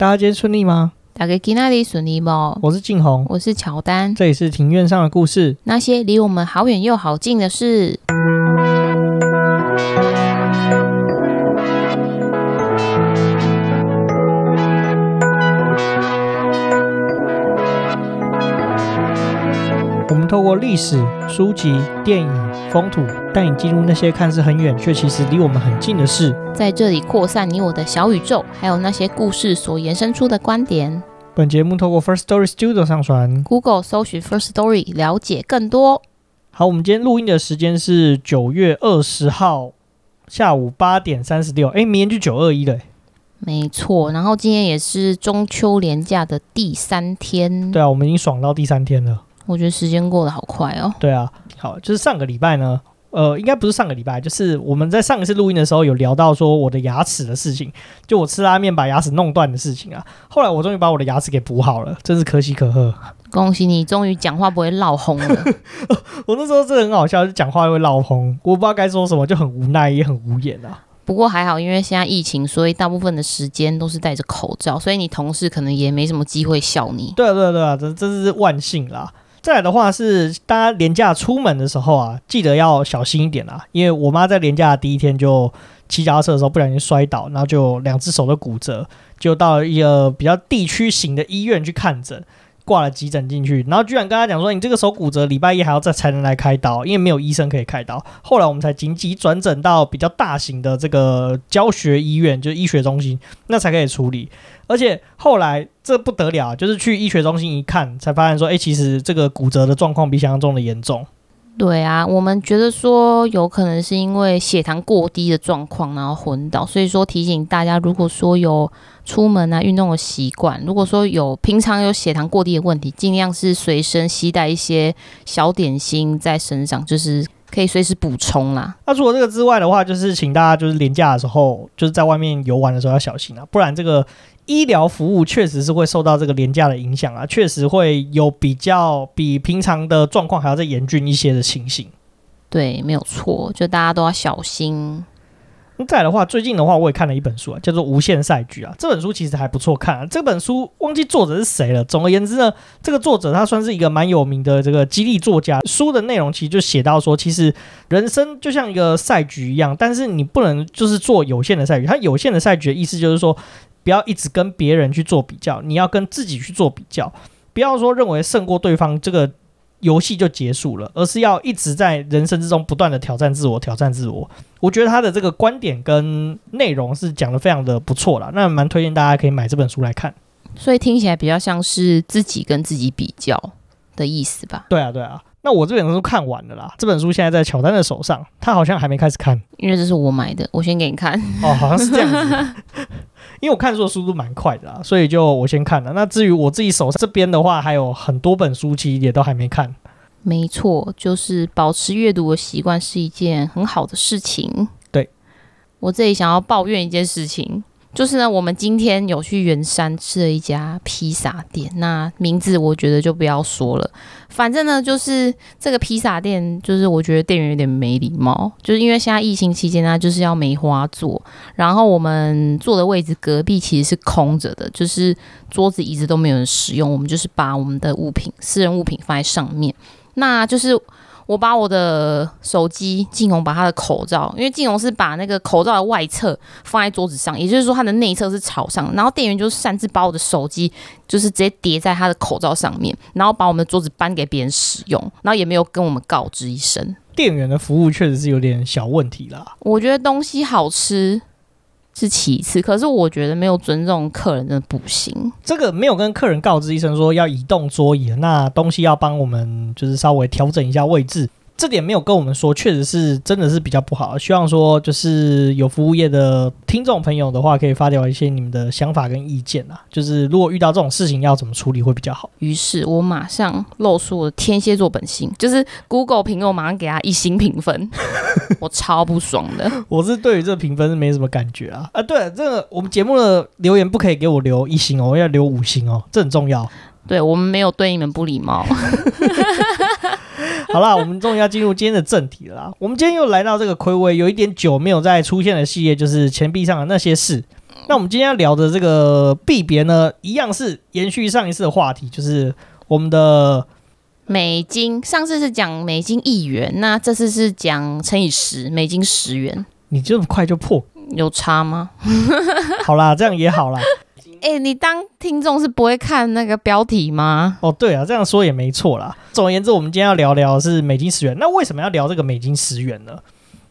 大家今天顺利吗？大家今天顺利吗？我是静红，我是乔丹，这里是庭院上的故事，那些离我们好远又好近的事。透过历史、书籍、电影、风土，带你进入那些看似很远却其实离我们很近的事，在这里扩散你我的小宇宙，还有那些故事所延伸出的观点。本节目透过 First Story Studio 上传，Google 搜寻 First Story 了解更多。好，我们今天录音的时间是九月二十号下午八点三十六，哎，明天就九二一了。没错，然后今天也是中秋连假的第三天。对啊，我们已经爽到第三天了。我觉得时间过得好快哦。对啊，好，就是上个礼拜呢，呃，应该不是上个礼拜，就是我们在上一次录音的时候有聊到说我的牙齿的事情，就我吃拉面把牙齿弄断的事情啊。后来我终于把我的牙齿给补好了，真是可喜可贺。恭喜你，终于讲话不会闹红了。我那时候真的很好笑，就讲话会闹红，我不知道该说什么，就很无奈也很无言啊。不过还好，因为现在疫情，所以大部分的时间都是戴着口罩，所以你同事可能也没什么机会笑你。对啊，对啊，对啊，这真是万幸啦。再来的话是，大家连假出门的时候啊，记得要小心一点啊。因为我妈在连假第一天就骑脚踏车的时候不小心摔倒，然后就两只手都骨折，就到一个比较地区型的医院去看诊。挂了急诊进去，然后居然跟他讲说，你这个手骨折，礼拜一还要再才能来开刀，因为没有医生可以开刀。后来我们才紧急转诊到比较大型的这个教学医院，就是医学中心，那才可以处理。而且后来这不得了，就是去医学中心一看，才发现说，哎，其实这个骨折的状况比想象中的严重。对啊，我们觉得说有可能是因为血糖过低的状况，然后昏倒。所以说提醒大家，如果说有出门啊运动的习惯，如果说有平常有血糖过低的问题，尽量是随身携带一些小点心在身上，就是可以随时补充啦。那除了这个之外的话，就是请大家就是连假的时候，就是在外面游玩的时候要小心啊，不然这个。医疗服务确实是会受到这个廉价的影响啊，确实会有比较比平常的状况还要再严峻一些的情形。对，没有错，就大家都要小心。那再来的话，最近的话，我也看了一本书啊，叫做《无限赛局》啊。这本书其实还不错看啊。这本书忘记作者是谁了。总而言之呢，这个作者他算是一个蛮有名的这个激励作家。书的内容其实就写到说，其实人生就像一个赛局一样，但是你不能就是做有限的赛局。它有限的赛局的意思就是说。不要一直跟别人去做比较，你要跟自己去做比较。不要说认为胜过对方，这个游戏就结束了，而是要一直在人生之中不断的挑战自我，挑战自我。我觉得他的这个观点跟内容是讲的非常的不错啦，那蛮推荐大家可以买这本书来看。所以听起来比较像是自己跟自己比较的意思吧？对啊，对啊。那我这本书看完了啦，这本书现在在乔丹的手上，他好像还没开始看，因为这是我买的，我先给你看。哦，好像是这样子。因为我看书的速度蛮快的啦，所以就我先看了。那至于我自己手上这边的话，还有很多本书，其实也都还没看。没错，就是保持阅读的习惯是一件很好的事情。对，我这里想要抱怨一件事情。就是呢，我们今天有去圆山吃了一家披萨店，那名字我觉得就不要说了。反正呢，就是这个披萨店，就是我觉得店员有点没礼貌，就是因为现在疫情期间呢，就是要梅花座，然后我们坐的位置隔壁其实是空着的，就是桌子椅子都没有人使用，我们就是把我们的物品、私人物品放在上面，那就是。我把我的手机，静红把他的口罩，因为静红是把那个口罩的外侧放在桌子上，也就是说它的内侧是朝上，然后店员就擅自把我的手机就是直接叠在他的口罩上面，然后把我们的桌子搬给别人使用，然后也没有跟我们告知一声。店员的服务确实是有点小问题啦。我觉得东西好吃。是其次，可是我觉得没有尊重客人的不行。这个没有跟客人告知一声说要移动桌椅，那东西要帮我们就是稍微调整一下位置。这点没有跟我们说，确实是真的是比较不好。希望说就是有服务业的听众朋友的话，可以发表一些你们的想法跟意见啊。就是如果遇到这种事情，要怎么处理会比较好？于是我马上露出我的天蝎座本性，就是 Google 评论，我马上给他一星评分，我超不爽的。我是对于这个评分是没什么感觉啊。啊，对，这个我们节目的留言不可以给我留一星哦，我要留五星哦，这很重要。对，我们没有对你们不礼貌。好啦，我们终于要进入今天的正题了啦。我们今天又来到这个暌违有一点久没有再出现的系列，就是钱币上的那些事。那我们今天要聊的这个币别呢，一样是延续上一次的话题，就是我们的美金。上次是讲美金一元，那这次是讲乘以十，美金十元。你这么快就破，有差吗？好啦，这样也好啦。哎、你当听众是不会看那个标题吗？哦，对啊，这样说也没错啦。总而言之，我们今天要聊聊是美金十元。那为什么要聊这个美金十元呢？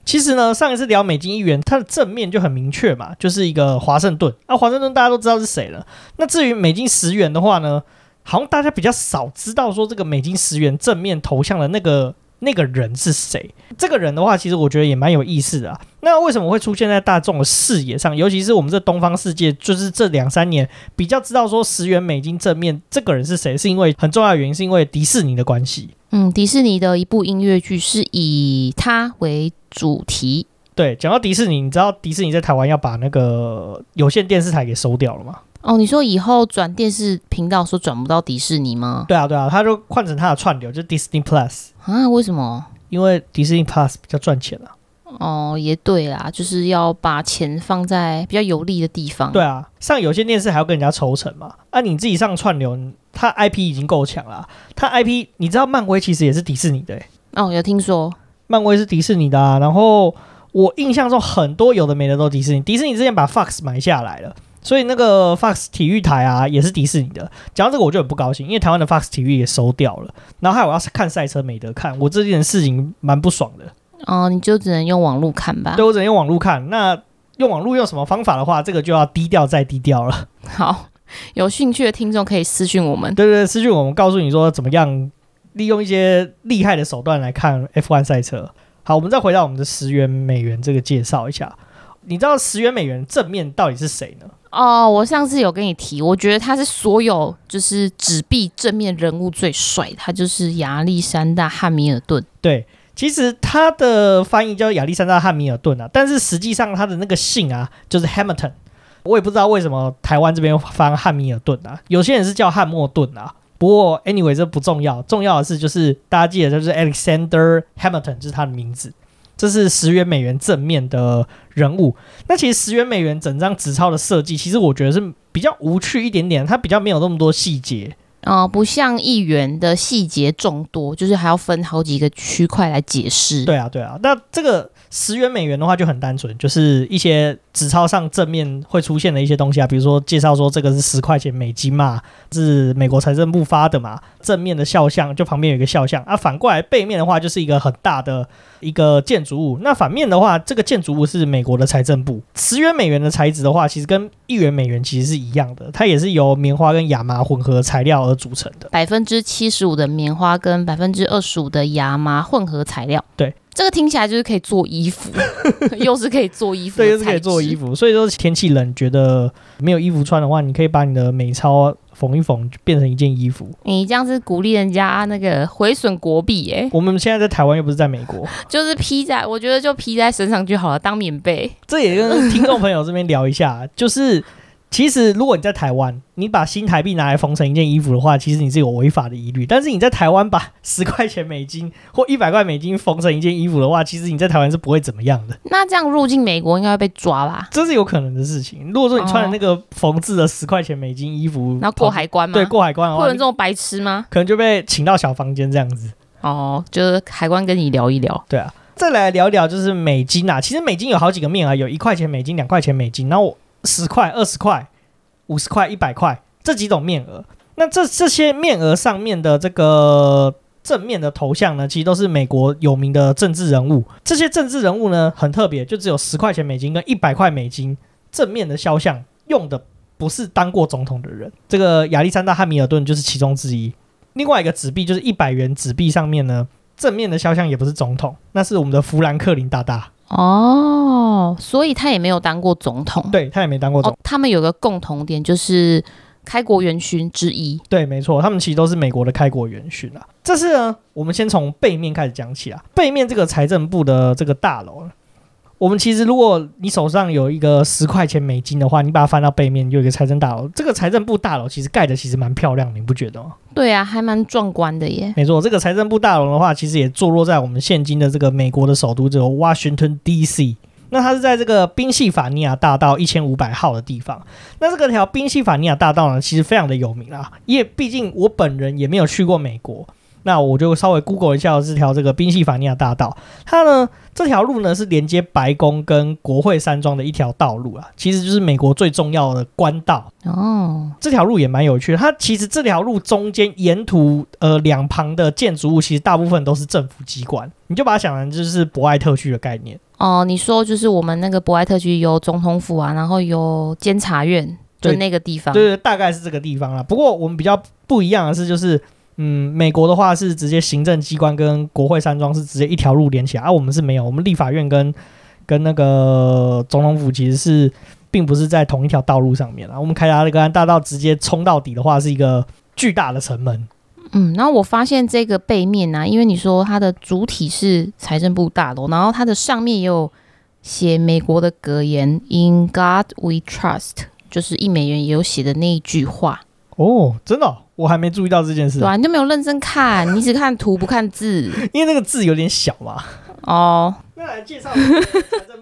其实呢，上一次聊美金一元，它的正面就很明确嘛，就是一个华盛顿。啊、华盛顿大家都知道是谁了。那至于美金十元的话呢，好像大家比较少知道说这个美金十元正面头像的那个。那个人是谁？这个人的话，其实我觉得也蛮有意思的啊。那为什么会出现在大众的视野上？尤其是我们这东方世界，就是这两三年比较知道说十元美金正面这个人是谁，是因为很重要的原因，是因为迪士尼的关系。嗯，迪士尼的一部音乐剧是以他为主题。对，讲到迪士尼，你知道迪士尼在台湾要把那个有线电视台给收掉了吗？哦，你说以后转电视频道说转不到迪士尼吗？对啊，对啊，他就换成他的串流，就是 Disney Plus 啊？为什么？因为 Disney Plus 比较赚钱啊。哦，也对啦，就是要把钱放在比较有利的地方。对啊，上有线电视还要跟人家抽成嘛？啊，你自己上串流，他 IP 已经够强了，他 IP 你知道漫威其实也是迪士尼的欸。哦，有听说漫威是迪士尼的啊。然后我印象中很多有的没的都迪士尼，迪士尼之前把 Fox 买下来了。所以那个 Fox 体育台啊，也是迪士尼的。讲到这个，我就很不高兴，因为台湾的 Fox 体育也收掉了。然后还有我要看赛车没得看，我这件事情蛮不爽的。哦，你就只能用网络看吧？对，我只能用网络看。那用网络用什么方法的话，这个就要低调再低调了。好，有兴趣的听众可以私讯我们。对 对对，私讯我们，告诉你说怎么样利用一些厉害的手段来看 F1 赛车。好，我们再回到我们的十元美元这个介绍一下。你知道十元美元正面到底是谁呢？哦，我上次有跟你提，我觉得他是所有就是纸币正面人物最帅，他就是亚历山大汉密尔顿。对，其实他的翻译叫亚历山大汉密尔顿啊，但是实际上他的那个姓啊就是 Hamilton。我也不知道为什么台湾这边翻汉密尔顿啊，有些人是叫汉默顿啊。不过 anyway 这不重要，重要的是就是大家记得就是 Alexander Hamilton 就是他的名字。这是十元美元正面的人物。那其实十元美元整张纸钞的设计，其实我觉得是比较无趣一点点，它比较没有那么多细节。哦，不像一元的细节众多，就是还要分好几个区块来解释。对啊，对啊。那这个十元美元的话就很单纯，就是一些纸钞上正面会出现的一些东西啊，比如说介绍说这个是十块钱美金嘛，是美国财政部发的嘛。正面的肖像就旁边有一个肖像啊，反过来背面的话就是一个很大的。一个建筑物，那反面的话，这个建筑物是美国的财政部。十元美元的材质的话，其实跟一元美元其实是一样的，它也是由棉花跟亚麻混合材料而组成的。百分之七十五的棉花跟百分之二十五的亚麻混合材料。对，这个听起来就是可以做衣服，又是可以做衣服，对，又是可以做衣服。所以说天气冷，觉得没有衣服穿的话，你可以把你的美钞。缝一缝就变成一件衣服，你这样是鼓励人家那个毁损国币耶？我们现在在台湾又不是在美国，就是披在，我觉得就披在身上就好了，当棉被。这也跟听众朋友这边聊一下，就是。其实，如果你在台湾，你把新台币拿来缝成一件衣服的话，其实你是有违法的疑虑。但是你在台湾把十块钱美金或一百块美金缝成一件衣服的话，其实你在台湾是不会怎么样的。那这样入境美国应该会被抓吧？这是有可能的事情。如果说你穿的那个缝制的十块钱美金衣服，然后过海关吗？对，过海关的话，不能这种白痴吗？可能就被请到小房间这样子。哦，就是海关跟你聊一聊。对啊，再来聊一聊就是美金啊。其实美金有好几个面啊，有一块钱美金、两块钱美金，然后十块、二十块。五十块、一百块这几种面额，那这这些面额上面的这个正面的头像呢，其实都是美国有名的政治人物。这些政治人物呢，很特别，就只有十块钱美金跟一百块美金正面的肖像用的不是当过总统的人。这个亚历山大·汉密尔顿就是其中之一。另外一个纸币就是一百元纸币上面呢，正面的肖像也不是总统，那是我们的富兰克林大大。哦，所以他也没有当过总统，对，他也没当过总统。哦，他们有个共同点，就是开国元勋之一。对，没错，他们其实都是美国的开国元勋啊。这是呢，我们先从背面开始讲起啊。背面这个财政部的这个大楼。我们其实，如果你手上有一个十块钱美金的话，你把它翻到背面，有一个财政大楼。这个财政部大楼其实盖的其实蛮漂亮的，你不觉得吗？对啊，还蛮壮观的耶。没错，这个财政部大楼的话，其实也坐落在我们现今的这个美国的首都，这个 Washington D.C. 那它是在这个宾夕法尼亚大道一千五百号的地方。那这个条宾夕法尼亚大道呢，其实非常的有名啊，因为毕竟我本人也没有去过美国。那我就稍微 Google 一下这条这个宾夕法尼亚大道，它呢这条路呢是连接白宫跟国会山庄的一条道路啊，其实就是美国最重要的官道哦。这条路也蛮有趣的，它其实这条路中间沿途呃两旁的建筑物，其实大部分都是政府机关，你就把它想成就是博爱特区的概念哦。你说就是我们那个博爱特区有总统府啊，然后有监察院，就那个地方，对对，大概是这个地方啦。不过我们比较不一样的是就是。嗯，美国的话是直接行政机关跟国会山庄是直接一条路连起来，而、啊、我们是没有，我们立法院跟跟那个总统府其实是并不是在同一条道路上面啊。我们开那个大道直接冲到底的话，是一个巨大的城门。嗯，然后我发现这个背面呢、啊，因为你说它的主体是财政部大楼，然后它的上面也有写美国的格言 “In God We Trust”，就是一美元也有写的那一句话。哦，真的、哦。我还没注意到这件事，对啊，你就没有认真看，你只看图不看字，因为那个字有点小嘛。哦，那来介绍，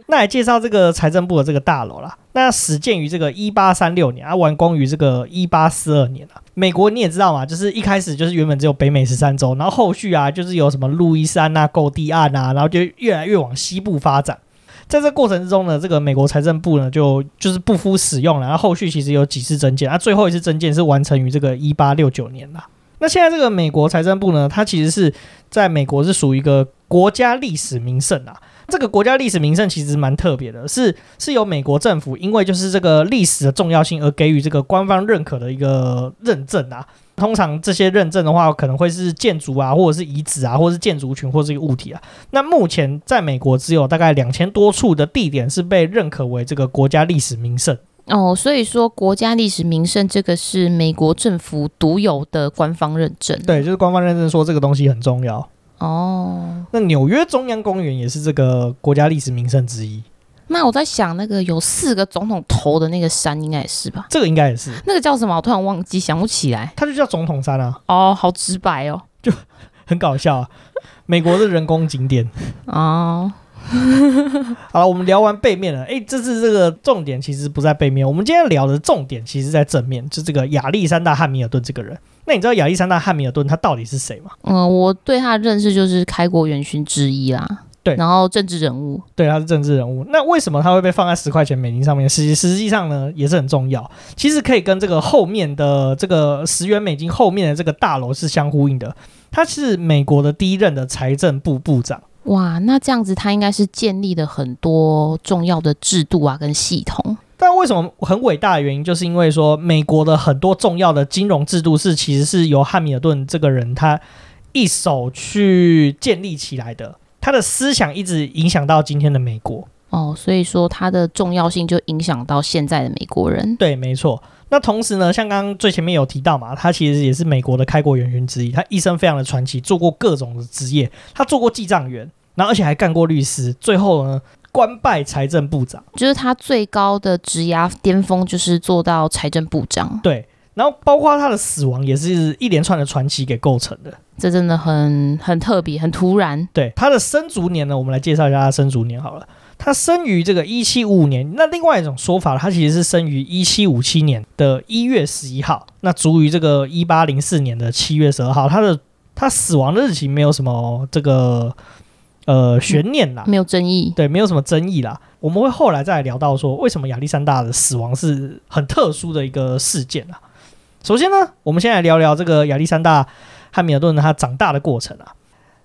那来介绍这个财政部的这个大楼啦。那始建于这个一八三六年，啊，完工于这个一八四二年啊。美国你也知道嘛，就是一开始就是原本只有北美十三州，然后后续啊，就是有什么路易斯安那、购地案啊，然后就越来越往西部发展。在这过程之中呢，这个美国财政部呢就就是不敷使用了，然后后续其实有几次增建，啊，最后一次增建是完成于这个一八六九年了。那现在这个美国财政部呢，它其实是在美国是属于一个国家历史名胜啊。这个国家历史名胜其实蛮特别的，是是由美国政府因为就是这个历史的重要性而给予这个官方认可的一个认证啊。通常这些认证的话，可能会是建筑啊，或者是遗址啊，或者是建筑群，或者是一个物体啊。那目前在美国只有大概两千多处的地点是被认可为这个国家历史名胜哦。所以说，国家历史名胜这个是美国政府独有的官方认证。对，就是官方认证说这个东西很重要哦。那纽约中央公园也是这个国家历史名胜之一。那我在想，那个有四个总统头的那个山，应该也是吧？这个应该也是。那个叫什么？我突然忘记，想不起来。它就叫总统山啊。哦，好直白哦，就 很搞笑啊。美国的人工景点哦。好了，我们聊完背面了。哎，这次这个重点其实不在背面，我们今天聊的重点其实在正面，就这个亚历山大汉密尔顿这个人。那你知道亚历山大汉密尔顿他到底是谁吗？嗯，我对他的认识就是开国元勋之一啦。对，然后政治人物，对，他是政治人物。那为什么他会被放在十块钱美金上面？实实际上呢，也是很重要。其实可以跟这个后面的这个十元美金后面的这个大楼是相呼应的。他是美国的第一任的财政部部长。哇，那这样子他应该是建立了很多重要的制度啊，跟系统。但为什么很伟大的原因，就是因为说美国的很多重要的金融制度是其实是由汉密尔顿这个人他一手去建立起来的。他的思想一直影响到今天的美国哦，所以说他的重要性就影响到现在的美国人。对，没错。那同时呢，像刚刚最前面有提到嘛，他其实也是美国的开国元勋之一。他一生非常的传奇，做过各种的职业。他做过记账员，然后而且还干过律师，最后呢，官拜财政部长。就是他最高的职涯巅峰，就是做到财政部长。对。然后包括他的死亡也是一连串的传奇给构成的，这真的很很特别，很突然。对，他的生卒年呢，我们来介绍一下他的生卒年好了。他生于这个一七五五年，那另外一种说法，他其实是生于一七五七年的一月十一号，那卒于这个一八零四年的七月十二号。他的他死亡的日期没有什么这个呃悬念啦，没有争议，对，没有什么争议啦。我们会后来再来聊到说，为什么亚历山大的死亡是很特殊的一个事件啊。首先呢，我们先来聊聊这个亚历山大汉密尔顿他长大的过程啊。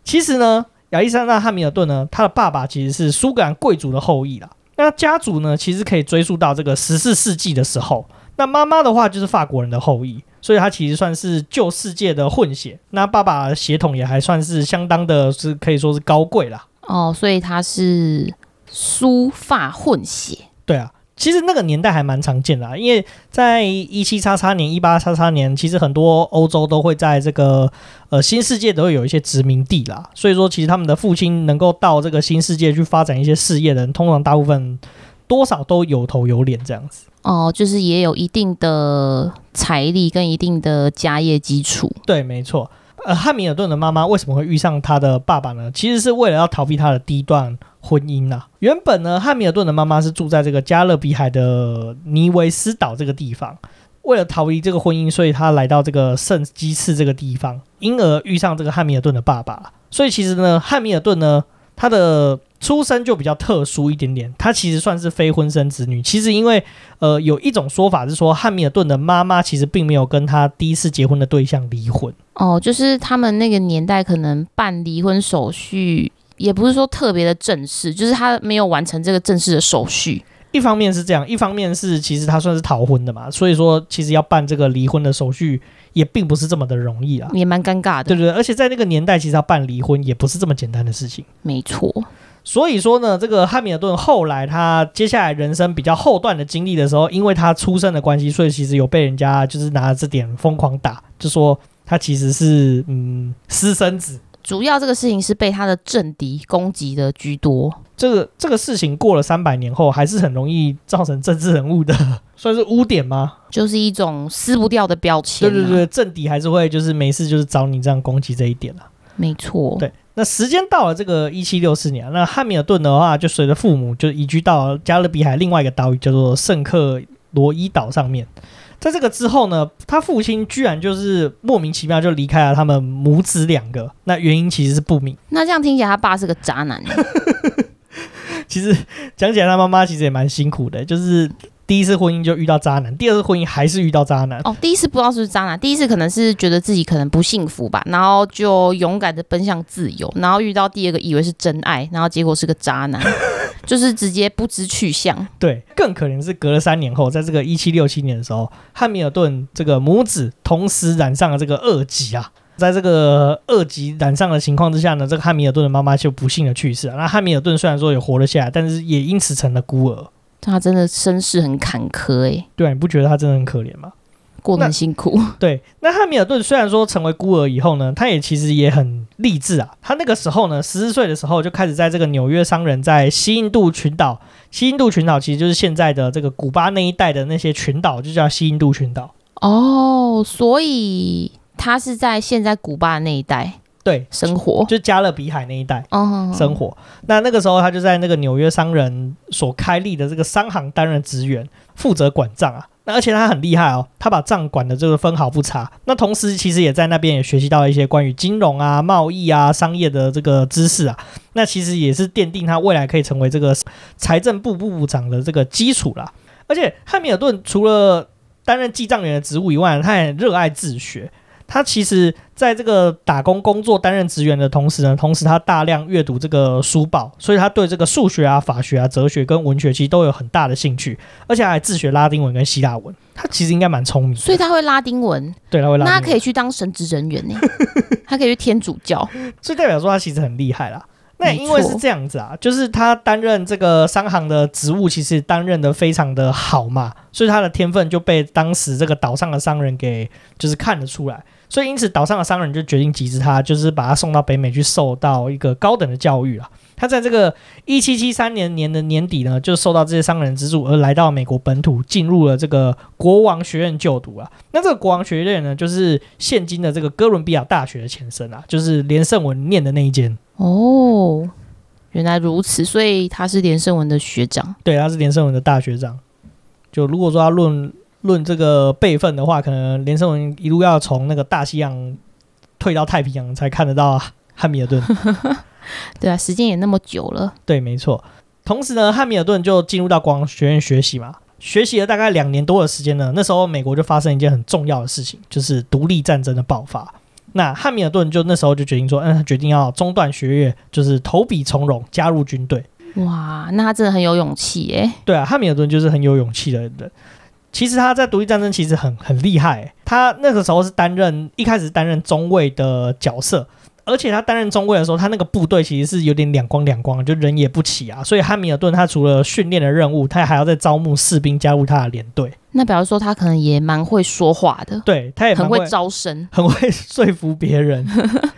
其实呢，亚历山大汉密尔顿呢，他的爸爸其实是苏格兰贵族的后裔啦。那家族呢，其实可以追溯到这个十四世纪的时候。那妈妈的话就是法国人的后裔，所以他其实算是旧世界的混血。那爸爸的血统也还算是相当的，是可以说是高贵啦。哦，所以他是苏法混血。对啊。其实那个年代还蛮常见的啊，因为在一七叉叉年、一八叉叉年，其实很多欧洲都会在这个呃新世界都会有一些殖民地啦，所以说其实他们的父亲能够到这个新世界去发展一些事业的人，通常大部分多少都有头有脸这样子。哦，就是也有一定的财力跟一定的家业基础。对，没错。呃，汉密尔顿的妈妈为什么会遇上他的爸爸呢？其实是为了要逃避他的第一段婚姻呐、啊。原本呢，汉密尔顿的妈妈是住在这个加勒比海的尼维斯岛这个地方，为了逃离这个婚姻，所以他来到这个圣基次这个地方，因而遇上这个汉密尔顿的爸爸。所以其实呢，汉密尔顿呢，他的出生就比较特殊一点点，他其实算是非婚生子女。其实因为呃，有一种说法是说，汉密尔顿的妈妈其实并没有跟他第一次结婚的对象离婚。哦，就是他们那个年代可能办离婚手续，也不是说特别的正式，就是他没有完成这个正式的手续。一方面是这样，一方面是其实他算是逃婚的嘛，所以说其实要办这个离婚的手续也并不是这么的容易啊，也蛮尴尬的。对不对，而且在那个年代，其实要办离婚也不是这么简单的事情。没错。所以说呢，这个汉密尔顿后来他接下来人生比较后段的经历的时候，因为他出生的关系，所以其实有被人家就是拿这点疯狂打，就说。他其实是嗯私生子，主要这个事情是被他的政敌攻击的居多。这个这个事情过了三百年后，还是很容易造成政治人物的 算是污点吗？就是一种撕不掉的标签。对对对，政敌还是会就是没事就是找你这样攻击这一点啊。没错。对，那时间到了这个一七六四年，那汉密尔顿的话就随着父母就移居到加勒比海另外一个岛屿叫做圣克罗伊岛上面。在这个之后呢，他父亲居然就是莫名其妙就离开了他们母子两个，那原因其实是不明。那这样听起来，他爸是个渣男。其实讲起来，他妈妈其实也蛮辛苦的，就是。第一次婚姻就遇到渣男，第二次婚姻还是遇到渣男。哦，第一次不知道是不是渣男，第一次可能是觉得自己可能不幸福吧，然后就勇敢的奔向自由，然后遇到第二个以为是真爱，然后结果是个渣男，就是直接不知去向。对，更可怜是隔了三年后，在这个一七六七年的时候，汉密尔顿这个母子同时染上了这个恶疾啊，在这个二级染上的情况之下呢，这个汉密尔顿的妈妈就不幸的去世了。那汉密尔顿虽然说也活了下来，但是也因此成了孤儿。他真的身世很坎坷哎，对啊，你不觉得他真的很可怜吗？过得很辛苦。对，那汉密尔顿虽然说成为孤儿以后呢，他也其实也很励志啊。他那个时候呢，十四岁的时候就开始在这个纽约商人在西印度群岛，西印度群岛其实就是现在的这个古巴那一带的那些群岛，就叫西印度群岛。哦，所以他是在现在古巴那一带。对，生活就加勒比海那一带，oh. 生活。那那个时候，他就在那个纽约商人所开立的这个商行担任职员，负责管账啊。那而且他很厉害哦，他把账管的这个分毫不差。那同时，其实也在那边也学习到一些关于金融啊、贸易啊、商业的这个知识啊。那其实也是奠定他未来可以成为这个财政部部部长的这个基础啦。而且汉密尔顿除了担任记账员的职务以外，他也热爱自学。他其实在这个打工工作担任职员的同时呢，同时他大量阅读这个书报，所以他对这个数学啊、法学啊、哲学跟文学其实都有很大的兴趣，而且还自学拉丁文跟希腊文。他其实应该蛮聪明，所以他会拉丁文。对，他会拉丁文。那他可以去当神职人员呢？他可以去天主教，所以代表说他其实很厉害啦。那也因为是这样子啊，就是他担任这个商行的职务，其实担任的非常的好嘛，所以他的天分就被当时这个岛上的商人给就是看得出来。所以，因此岛上的商人就决定集资他，就是把他送到北美去受到一个高等的教育了。他在这个一七七三年年的年底呢，就受到这些商人资助，而来到美国本土，进入了这个国王学院就读啊。那这个国王学院呢，就是现今的这个哥伦比亚大学的前身啊，就是连胜文念的那一间。哦，原来如此，所以他是连胜文的学长。对，他是连胜文的大学长。就如果说他论。论这个辈分的话，可能连胜文一路要从那个大西洋退到太平洋才看得到汉密尔顿。对啊，时间也那么久了。对，没错。同时呢，汉密尔顿就进入到国王学院学习嘛，学习了大概两年多的时间呢。那时候美国就发生一件很重要的事情，就是独立战争的爆发。那汉密尔顿就那时候就决定说，嗯，他决定要中断学业，就是投笔从戎，加入军队。哇，那他真的很有勇气耶。对啊，汉密尔顿就是很有勇气的人。其实他在独立战争其实很很厉害，欸，他那个时候是担任一开始担任中尉的角色，而且他担任中尉的时候，他那个部队其实是有点两光两光，就人也不齐啊。所以汉密尔顿他除了训练的任务，他还要再招募士兵加入他的连队。那表示说他可能也蛮会说话的，对，他也很会招生，很会说服别人。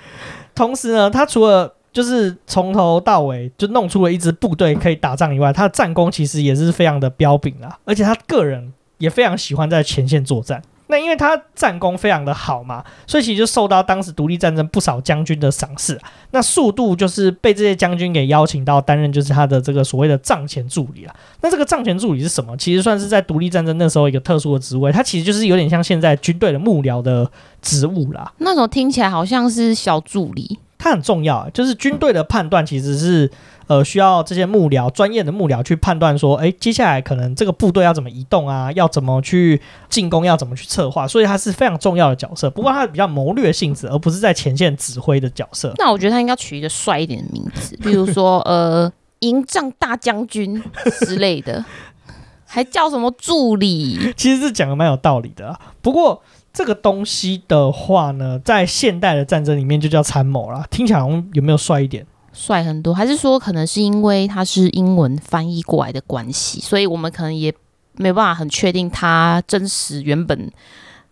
同时呢，他除了就是从头到尾就弄出了一支部队可以打仗以外，他的战功其实也是非常的彪炳啊，而且他个人。也非常喜欢在前线作战。那那因为他战功非常的好嘛，所以其实就受到当时独立战争不少将军的赏识。那速度就是被这些将军给邀请到担任就是他的这个所谓的帐前助理了。那这个帐前助理是什么？其实算是在独立战争那时候一个特殊的职位，它其实就是有点像现在军队的幕僚的职务啦。那时候听起来好像是小助理。它很重要，就是军队的判断其实是呃需要这些幕僚、专业的幕僚去判断说，哎，接下来可能这个部队要怎么移动啊，要怎么去进攻，要怎么去策划，所以他是非常重要的角色。不过它比较谋略性质，而不是在前线指挥的角色。那我觉得他应该取一个帅一点的名字，比如说呃营帐大将军之类的，还叫什么助理？其实是讲的蛮有道理的啊。不过。这个东西的话呢，在现代的战争里面就叫参谋啦。听起来有没有帅一点？帅很多，还是说可能是因为他是英文翻译过来的关系，所以我们可能也没办法很确定他真实原本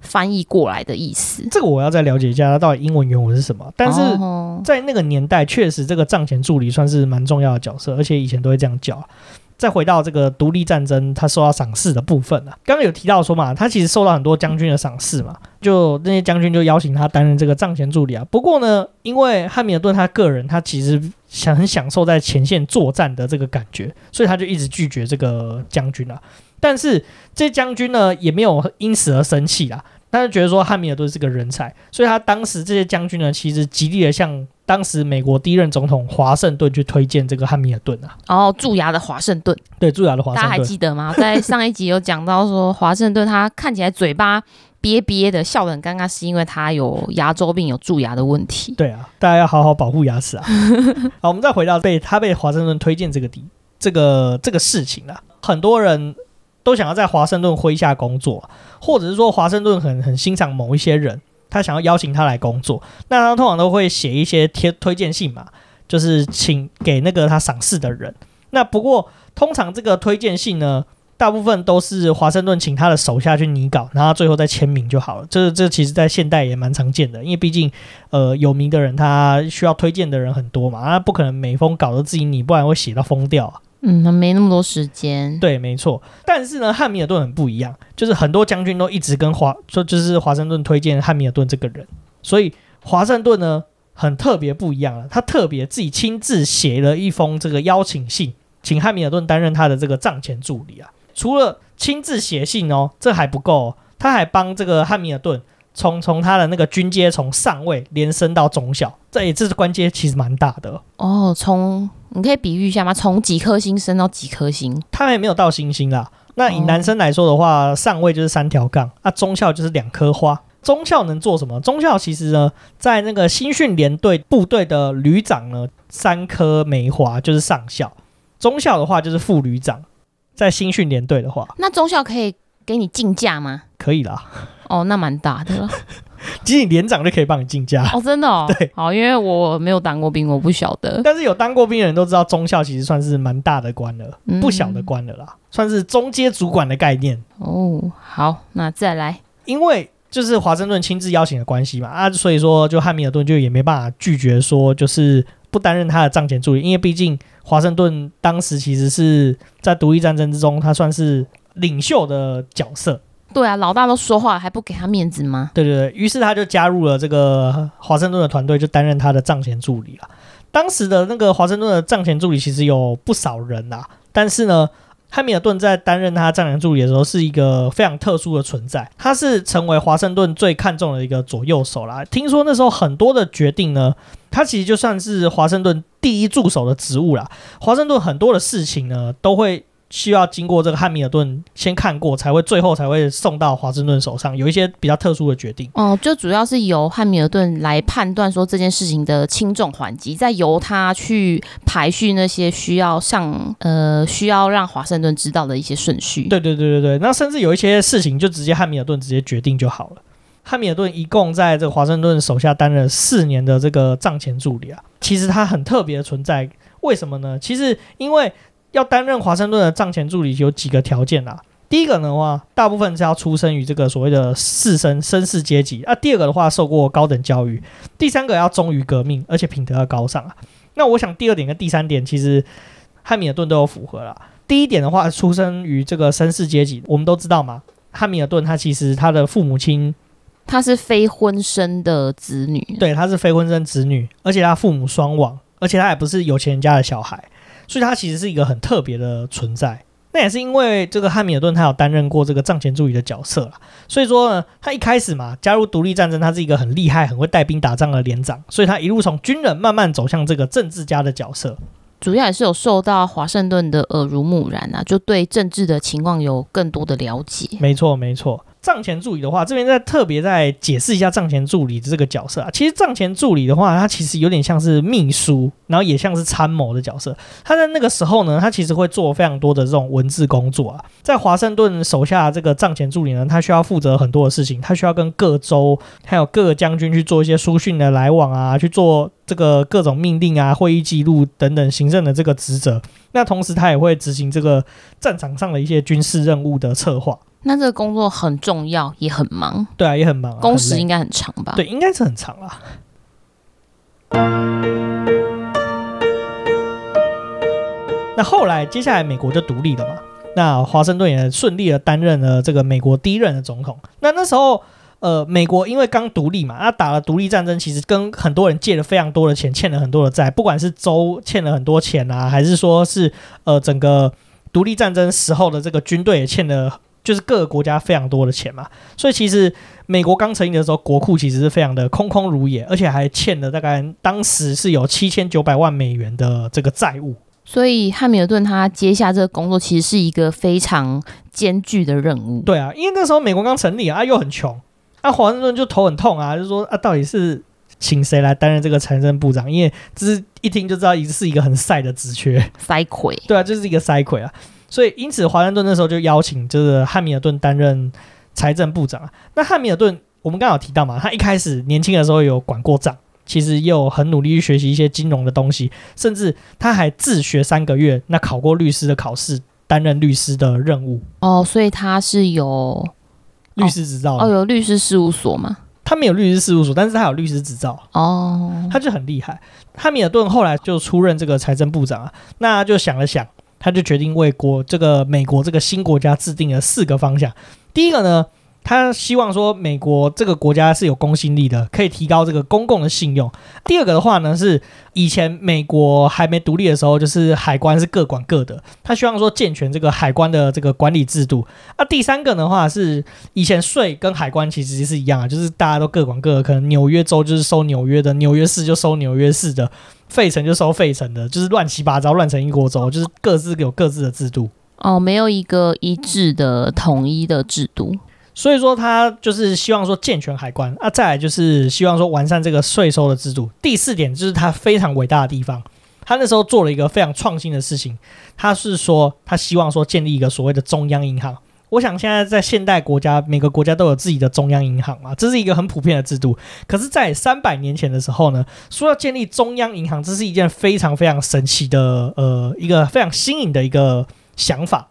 翻译过来的意思。这个我要再了解一下，他到底英文原文是什么。但是在那个年代，确实这个帐前助理算是蛮重要的角色，而且以前都会这样叫。再回到这个独立战争，他受到赏识的部分啊，刚刚有提到说嘛，他其实受到很多将军的赏识嘛，就那些将军就邀请他担任这个帐前助理啊。不过呢，因为汉密尔顿他个人他其实想很享受在前线作战的这个感觉，所以他就一直拒绝这个将军啊。但是这些将军呢，也没有因此而生气啦。他就觉得说汉密尔顿是个人才，所以他当时这些将军呢，其实极力的向当时美国第一任总统华盛顿去推荐这个汉密尔顿啊。哦，蛀牙的华盛顿，对，蛀牙的华盛顿，大家还记得吗？在上一集有讲到说，华盛顿他看起来嘴巴憋憋的，笑得很尴尬，是因为他有牙周病，有蛀牙的问题。对啊，大家要好好保护牙齿啊。好，我们再回到被他被华盛顿推荐这个地这个这个事情啊，很多人。都想要在华盛顿麾下工作，或者是说华盛顿很很欣赏某一些人，他想要邀请他来工作，那他通常都会写一些贴推荐信嘛，就是请给那个他赏识的人。那不过通常这个推荐信呢，大部分都是华盛顿请他的手下去拟稿，然后最后再签名就好了。这这其实在现代也蛮常见的，因为毕竟呃有名的人他需要推荐的人很多嘛，他不可能每封稿都自己拟，不然会写到疯掉啊。嗯，他没那么多时间。对，没错。但是呢，汉密尔顿很不一样，就是很多将军都一直跟华说，就是华盛顿推荐汉密尔顿这个人。所以华盛顿呢，很特别不一样了。他特别自己亲自写了一封这个邀请信，请汉密尔顿担任他的这个帐前助理啊。除了亲自写信哦，这还不够哦，他还帮这个汉密尔顿。从从他的那个军阶从上尉连升到中校，这也这是官阶其实蛮大的哦。从你可以比喻一下吗？从几颗星升到几颗星？他还没有到星星啦。那以男生来说的话，哦、上尉就是三条杠，那、啊、中校就是两颗花。中校能做什么？中校其实呢，在那个新训连队部队的旅长呢，三颗梅花就是上校。中校的话就是副旅长，在新训连队的话，那中校可以给你竞价吗？可以啦。哦，那蛮大的了。其实你连长就可以帮你竞价哦，真的哦。对，好，因为我没有当过兵，我不晓得。但是有当过兵的人都知道，中校其实算是蛮大的官了，嗯、不小的官了啦，算是中阶主管的概念。哦，好，那再来，因为就是华盛顿亲自邀请的关系嘛，啊，所以说就汉密尔顿就也没办法拒绝说，就是不担任他的帐前助理，因为毕竟华盛顿当时其实是在独立战争之中，他算是领袖的角色。对啊，老大都说话了，还不给他面子吗？对对对，于是他就加入了这个华盛顿的团队，就担任他的帐前助理了。当时的那个华盛顿的帐前助理其实有不少人呐，但是呢，汉密尔顿在担任他帐前助理的时候是一个非常特殊的存在，他是成为华盛顿最看重的一个左右手啦。听说那时候很多的决定呢，他其实就算是华盛顿第一助手的职务啦。华盛顿很多的事情呢，都会。需要经过这个汉密尔顿先看过，才会最后才会送到华盛顿手上。有一些比较特殊的决定哦，就主要是由汉密尔顿来判断说这件事情的轻重缓急，再由他去排序那些需要上呃需要让华盛顿知道的一些顺序。对对对对对，那甚至有一些事情就直接汉密尔顿直接决定就好了。汉密尔顿一共在这个华盛顿手下担任四年的这个账前助理啊，其实他很特别的存在，为什么呢？其实因为。要担任华盛顿的账前助理有几个条件啊？第一个的话，大部分是要出生于这个所谓的士绅绅士阶级啊。第二个的话，受过高等教育。第三个要忠于革命，而且品德要高尚啊。那我想第二点跟第三点，其实汉密尔顿都有符合了。第一点的话，出生于这个绅士阶级，我们都知道嘛，汉密尔顿他其实他的父母亲他是非婚生的子女，对，他是非婚生子女，而且他父母双亡，而且他也不是有钱人家的小孩，所以他其实是一个很特别的存在。那也是因为这个汉密尔顿他有担任过这个帐前助理的角色啦，所以说呢，他一开始嘛加入独立战争，他是一个很厉害、很会带兵打仗的连长，所以他一路从军人慢慢走向这个政治家的角色，主要也是有受到华盛顿的耳濡目染啊，就对政治的情况有更多的了解。没错，没错。帐前助理的话，这边再特别再解释一下帐前助理的这个角色啊。其实帐前助理的话，他其实有点像是秘书，然后也像是参谋的角色。他在那个时候呢，他其实会做非常多的这种文字工作啊。在华盛顿手下这个帐前助理呢，他需要负责很多的事情，他需要跟各州还有各个将军去做一些书信的来往啊，去做这个各种命令啊、会议记录等等行政的这个职责。那同时，他也会执行这个战场上的一些军事任务的策划。那这个工作很重要，也很忙。对啊，也很忙啊，工时应该很长吧？对，应该是很长啊。那后来，接下来美国就独立了嘛。那华盛顿也顺利的担任了这个美国第一任的总统。那那时候，呃，美国因为刚独立嘛，那打了独立战争，其实跟很多人借了非常多的钱，欠了很多的债，不管是州欠了很多钱啊，还是说是呃整个独立战争时候的这个军队也欠了。就是各个国家非常多的钱嘛，所以其实美国刚成立的时候，国库其实是非常的空空如也，而且还欠了大概当时是有七千九百万美元的这个债务。所以汉密尔顿他接下这个工作，其实是一个非常艰巨的任务。对啊，因为那时候美国刚成立啊，又很穷，啊华盛顿就头很痛啊，就说啊，到底是请谁来担任这个财政部长？因为这是一听就知道，一直是一个很赛的职缺，塞亏。对啊，就是一个塞亏啊。所以，因此，华盛顿那时候就邀请就是汉密尔顿担任财政部长啊。那汉密尔顿，我们刚刚有提到嘛，他一开始年轻的时候有管过账，其实也有很努力去学习一些金融的东西，甚至他还自学三个月，那考过律师的考试，担任律师的任务。哦，所以他是有律师执照哦，哦，有律师事务所吗？他没有律师事务所，但是他有律师执照。哦，他就很厉害。汉密尔顿后来就出任这个财政部长啊，那就想了想。他就决定为国这个美国这个新国家制定了四个方向。第一个呢，他希望说美国这个国家是有公信力的，可以提高这个公共的信用。第二个的话呢，是以前美国还没独立的时候，就是海关是各管各的，他希望说健全这个海关的这个管理制度。那第三个的话是以前税跟海关其实是一样啊，就是大家都各管各的，可能纽约州就是收纽约的，纽约市就收纽约市的。费城就收费城的，就是乱七八糟，乱成一锅粥，就是各自有各自的制度哦，没有一个一致的统一的制度。所以说，他就是希望说健全海关啊，再来就是希望说完善这个税收的制度。第四点就是他非常伟大的地方，他那时候做了一个非常创新的事情，他是说他希望说建立一个所谓的中央银行。我想现在在现代国家，每个国家都有自己的中央银行嘛，这是一个很普遍的制度。可是，在三百年前的时候呢，说要建立中央银行，这是一件非常非常神奇的，呃，一个非常新颖的一个想法。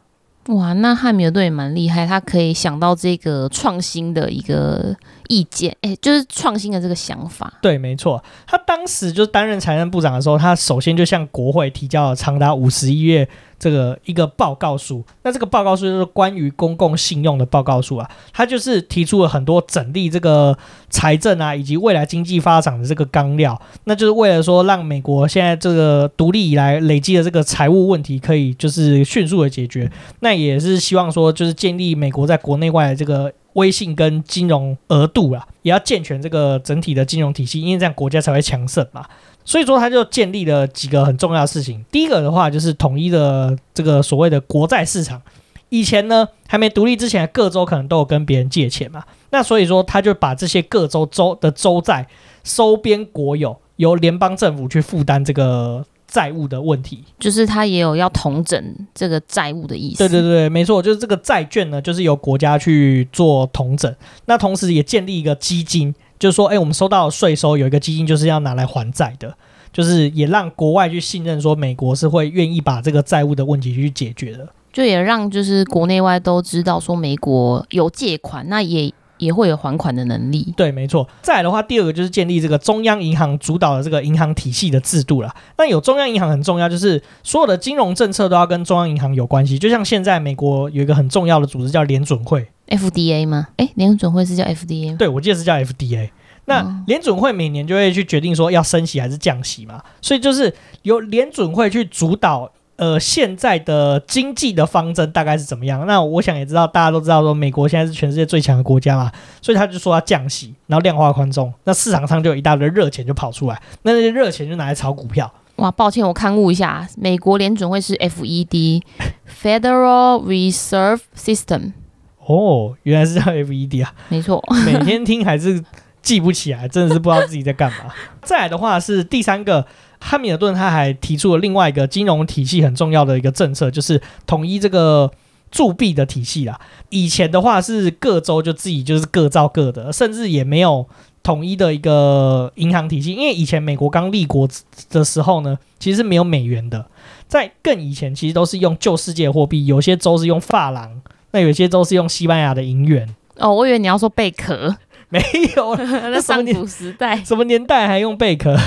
哇，那汉密尔顿也蛮厉害，他可以想到这个创新的一个意见，哎，就是创新的这个想法。对，没错，他当时就是担任财政部长的时候，他首先就向国会提交了长达五十一页。这个一个报告书，那这个报告书就是关于公共信用的报告书啊，他就是提出了很多整理这个财政啊以及未来经济发展的这个纲要，那就是为了说让美国现在这个独立以来累积的这个财务问题可以就是迅速的解决，那也是希望说就是建立美国在国内外的这个微信跟金融额度啊，也要健全这个整体的金融体系，因为这样国家才会强盛嘛。所以说，他就建立了几个很重要的事情。第一个的话，就是统一的这个所谓的国债市场。以前呢，还没独立之前，各州可能都有跟别人借钱嘛。那所以说，他就把这些各州州的州债收编国有，由联邦政府去负担这个债务的问题。就是他也有要统整这个债务的意思。对对对，没错，就是这个债券呢，就是由国家去做统整。那同时也建立一个基金。就是说，哎，我们收到税收有一个基金，就是要拿来还债的，就是也让国外去信任，说美国是会愿意把这个债务的问题去解决的，就也让就是国内外都知道说美国有借款，那也也会有还款的能力。对，没错。再来的话，第二个就是建立这个中央银行主导的这个银行体系的制度了。那有中央银行很重要，就是所有的金融政策都要跟中央银行有关系。就像现在美国有一个很重要的组织叫联准会。FDA 吗？哎，联准会是叫 FDA？对，我记得是叫 FDA。那联准会每年就会去决定说要升息还是降息嘛，所以就是由联准会去主导。呃，现在的经济的方针大概是怎么样？那我想也知道，大家都知道说，美国现在是全世界最强的国家嘛，所以他就说要降息，然后量化宽松，那市场上就有一大堆热钱就跑出来，那那些热钱就拿来炒股票。哇，抱歉，我勘误一下，美国联准会是 FED，Federal Reserve System。哦，原来是叫 FED 啊，没错，每天听还是记不起来，真的是不知道自己在干嘛。再来的话是第三个。汉密尔顿他还提出了另外一个金融体系很重要的一个政策，就是统一这个铸币的体系啦。以前的话是各州就自己就是各造各的，甚至也没有统一的一个银行体系。因为以前美国刚立国的时候呢，其实是没有美元的，在更以前其实都是用旧世界货币，有些州是用法郎，那有些州是用西班牙的银元。哦，我以为你要说贝壳，没有，那上古时代什么年代还用贝壳？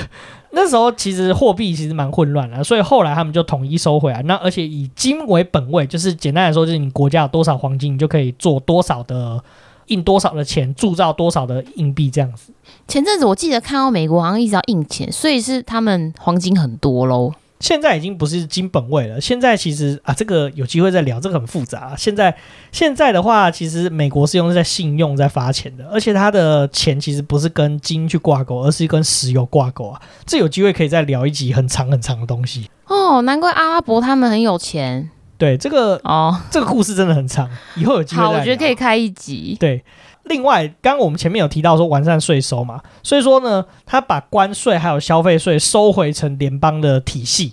那时候其实货币其实蛮混乱的，所以后来他们就统一收回来。那而且以金为本位，就是简单来说，就是你国家有多少黄金，你就可以做多少的印多少的钱，铸造多少的硬币这样子。前阵子我记得看到美国好像一直要印钱，所以是他们黄金很多喽。现在已经不是金本位了。现在其实啊，这个有机会再聊，这个很复杂啊。现在现在的话，其实美国是用在信用在发钱的，而且它的钱其实不是跟金去挂钩，而是跟石油挂钩啊。这有机会可以再聊一集很长很长的东西哦。难怪阿拉伯他们很有钱。对，这个哦，这个故事真的很长，以后有机会。好，我觉得可以开一集。对。另外，刚刚我们前面有提到说完善税收嘛，所以说呢，他把关税还有消费税收回成联邦的体系，